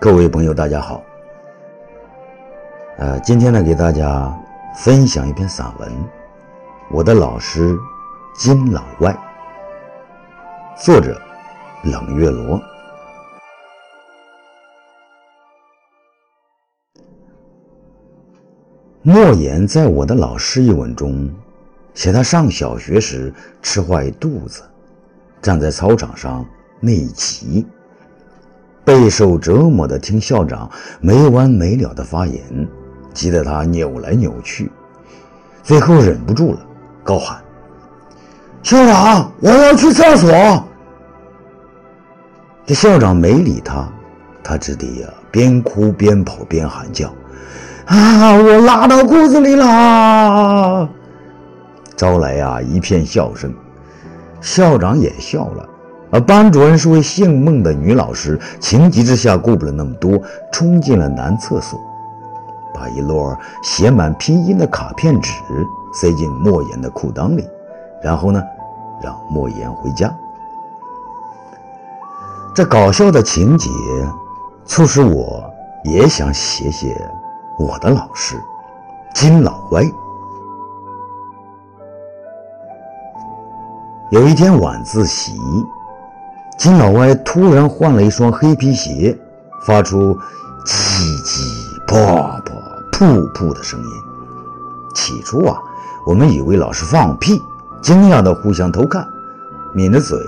各位朋友，大家好。呃，今天呢，给大家分享一篇散文，《我的老师金老外》，作者冷月罗。莫言在我的老师一文中，写他上小学时吃坏肚子，站在操场上内急。备受折磨的听校长没完没了的发言，急得他扭来扭去，最后忍不住了，高喊：“校长，我要去厕所！”这校长没理他，他只得呀边哭边跑边喊叫：“啊，我拉到裤子里啦！”招来呀一片笑声，校长也笑了。而班主任是位姓孟的女老师，情急之下顾不了那么多，冲进了男厕所，把一摞写满拼音的卡片纸塞进莫言的裤裆里，然后呢，让莫言回家。这搞笑的情节，促使我也想写写我的老师金老歪。有一天晚自习。金老歪突然换了一双黑皮鞋，发出叽叽啵啵噗噗的声音。起初啊，我们以为老师放屁，惊讶的互相偷看，抿着嘴。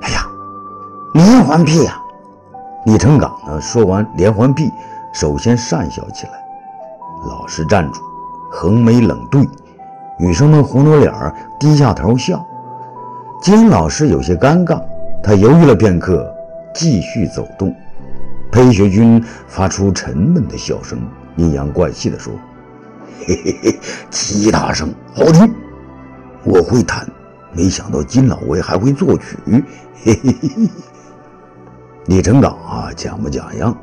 哎呀，连环屁呀！李成岗呢？说完连环屁，首先讪笑起来。老师站住，横眉冷对，女生们红着脸低下头笑。金老师有些尴尬。他犹豫了片刻，继续走动。裴学军发出沉闷的笑声，阴阳怪气地说：“嘿嘿嘿，极大声，好听。我会弹，没想到金老威还会作曲。”嘿嘿嘿嘿。李成长啊，假模假样。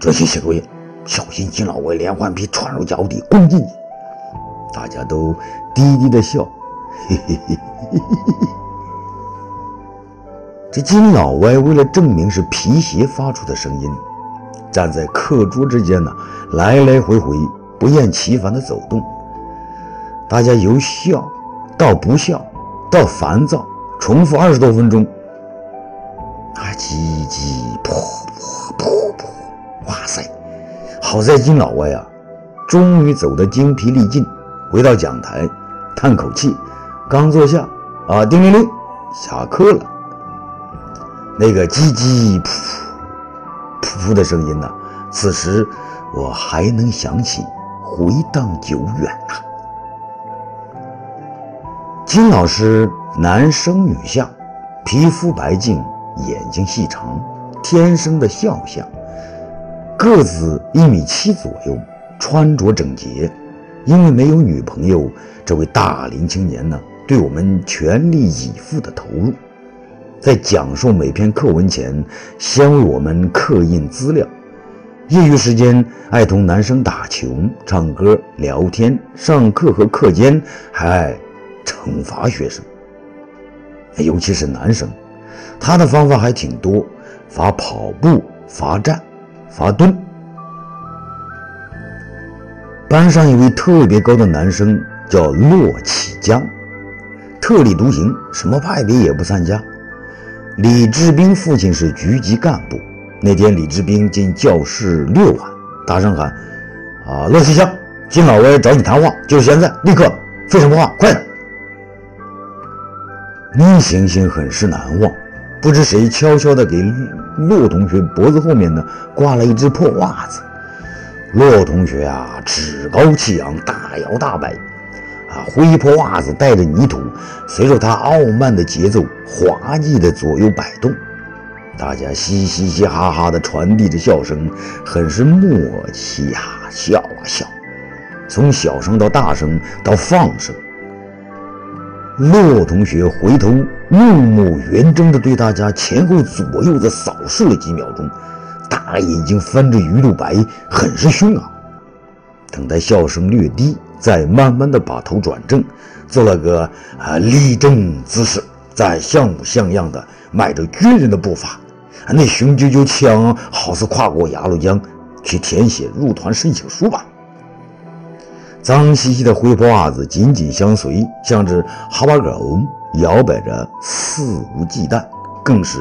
专心写作业，小心金老威连环皮闯入脚底，攻击你。大家都低低的笑，嘿嘿嘿嘿嘿嘿。这金老歪为了证明是皮鞋发出的声音，站在课桌之间呢，来来回回不厌其烦地走动。大家由笑到不笑，到烦躁，重复二十多分钟。啊，叽叽噗噗噗噗，哇塞！好在金老歪啊，终于走得精疲力尽，回到讲台，叹口气，刚坐下，啊，叮铃铃，下课了。那个叽叽噗噗噗噗的声音呢？此时我还能想起，回荡久远呐。金老师男生女相，皮肤白净，眼睛细长，天生的笑相，个子一米七左右，穿着整洁。因为没有女朋友，这位大龄青年呢，对我们全力以赴的投入。在讲述每篇课文前，先为我们刻印资料。业余时间爱同男生打球、唱歌、聊天，上课和课间还爱惩罚学生，尤其是男生。他的方法还挺多：罚跑步、罚站、罚蹲。班上一位特别高的男生叫骆启江，特立独行，什么派别也不参加。李志斌父亲是局级干部。那天，李志斌进教室遛晚，大声喊：“啊，骆启强，金老歪找你谈话，就是现在，立刻！废什么话，快！”倪星星很是难忘，不知谁悄悄地给骆同学脖子后面呢挂了一只破袜子。骆同学啊，趾高气扬，大摇大摆。灰破袜子带着泥土，随着他傲慢的节奏滑稽的左右摆动，大家嘻嘻嘻哈哈的传递着笑声，很是默契呀，笑啊笑，从小声到大声到放声。骆同学回头怒目圆睁的对大家前后左右的扫视了几秒钟，大眼睛翻着鱼肚白，很是凶啊。等待笑声略低。再慢慢的把头转正，做了个啊立正姿势，再像模像样的迈着军人的步伐，那雄赳赳枪好似跨过鸭绿江去填写入团申请书吧。脏兮兮的灰袍袜子紧紧相随，像只哈巴狗摇摆着，肆无忌惮，更是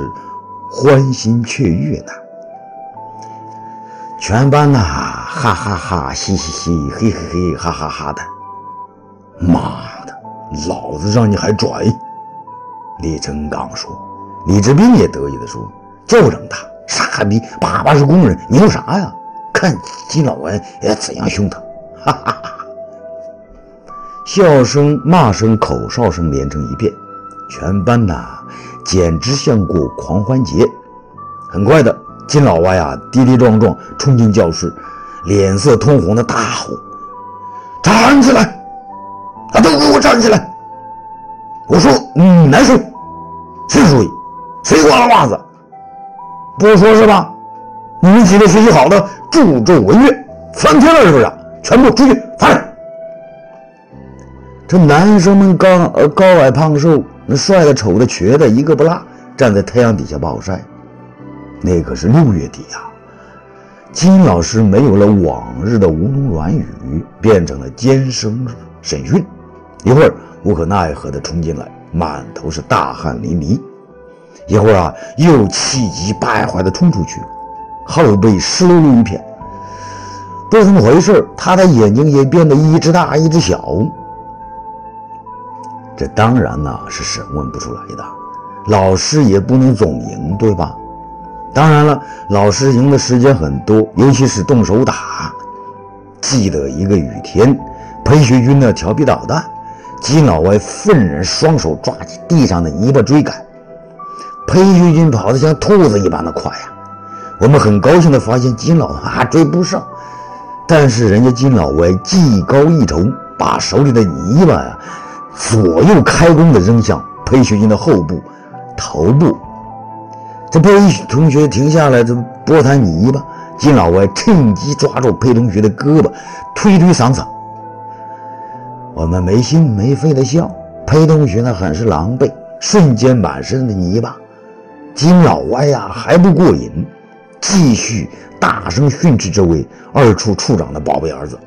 欢欣雀跃呢。全班呐，哈哈哈，嘻嘻嘻，嘿嘿嘿，哈哈哈的。妈的，老子让你还拽！李成刚说。李志斌也得意地说：“就整他，傻逼！爸爸是工人，牛啥呀？看金老歪怎样凶他！”哈哈哈！笑声、骂声、口哨声连成一片，全班呐，简直像过狂欢节。很快的，金老歪啊，跌跌撞撞冲进教室，脸色通红的大吼：“站起来！啊，都给我站起来！我说你难受，谁注意？”谁光了袜子？不说是吧？你们几个学习好的，助纣为虐，翻天了是不是？全部出去罚站！这男生们高呃高矮胖瘦，那帅的丑的瘸的，一个不落，站在太阳底下暴晒。那可是六月底呀！金老师没有了往日的吴侬软语，变成了尖声审讯。一会儿无可奈何的冲进来，满头是大汗淋漓。一会儿啊，又气急败坏地冲出去，后背湿漉漉一片。不知怎么回事，他的眼睛也变得一只大一只小。这当然呢是审问不出来的，老师也不能总赢，对吧？当然了，老师赢的时间很多，尤其是动手打。记得一个雨天，裴学军呢调皮捣蛋，金老歪愤然双手抓起地上的泥巴追赶。裴学军跑得像兔子一般的快呀！我们很高兴地发现金老歪追不上，但是人家金老歪技高一筹，把手里的泥巴呀左右开弓地扔向裴学军的后部、头部。这裴同学停下来，这拨弹泥巴，金老歪趁机抓住裴同学的胳膊，推推搡搡。我们没心没肺的笑，裴同学呢很是狼狈，瞬间满身的泥巴。金老歪呀还不过瘾，继续大声训斥这位二处处长的宝贝儿子。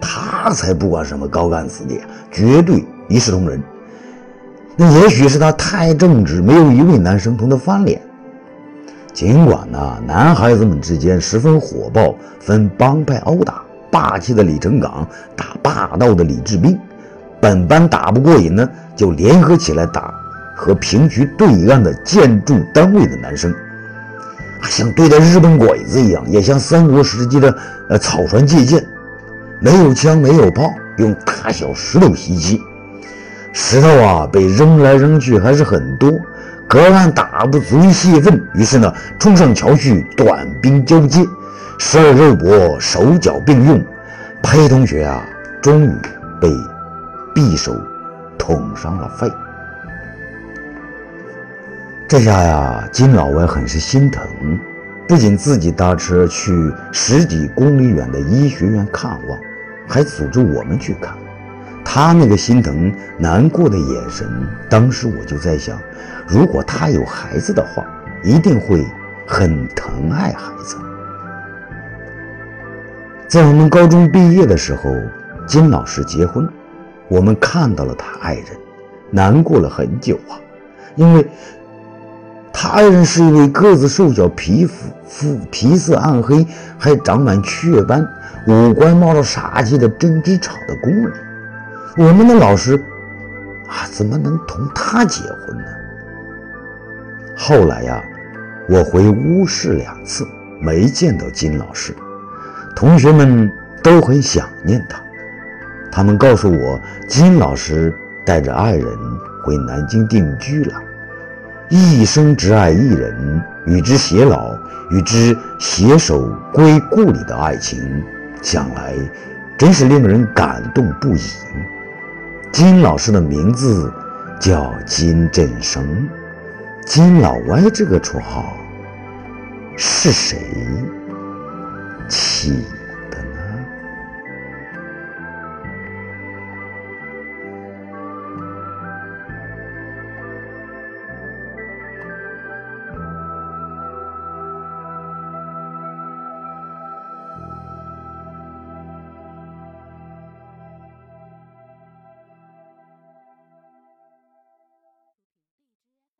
他才不管什么高干子弟，绝对一视同仁。那也许是他太正直，没有一位男生同他翻脸。尽管呢，男孩子们之间十分火爆，分帮派殴打，霸气的李成岗打霸道的李志斌，本班打不过瘾呢，就联合起来打。和平局对岸的建筑单位的男生，像对待日本鬼子一样，也像三国时期的呃草船借箭，没有枪没有炮，用大小石头袭击，石头啊被扔来扔去还是很多，隔岸打不足以泄愤，于是呢冲上桥去短兵交接，时而肉搏，手脚并用，裴同学啊终于被匕首捅伤了肺。这下呀，金老歪很是心疼，不仅自己搭车去十几公里远的医学院看望，还组织我们去看。他那个心疼难过的眼神，当时我就在想，如果他有孩子的话，一定会很疼爱孩子。在我们高中毕业的时候，金老师结婚，我们看到了他爱人，难过了很久啊，因为。他爱人是一位个子瘦小、皮肤肤皮色暗黑，还长满雀斑、五官冒着杀气的针织厂的工人。我们的老师啊，怎么能同他结婚呢？后来呀，我回乌市两次，没见到金老师，同学们都很想念他。他们告诉我，金老师带着爱人回南京定居了。一生只爱一人，与之偕老，与之携手归故里的爱情，想来真是令人感动不已。金老师的名字叫金振生，金老歪这个绰号是谁起？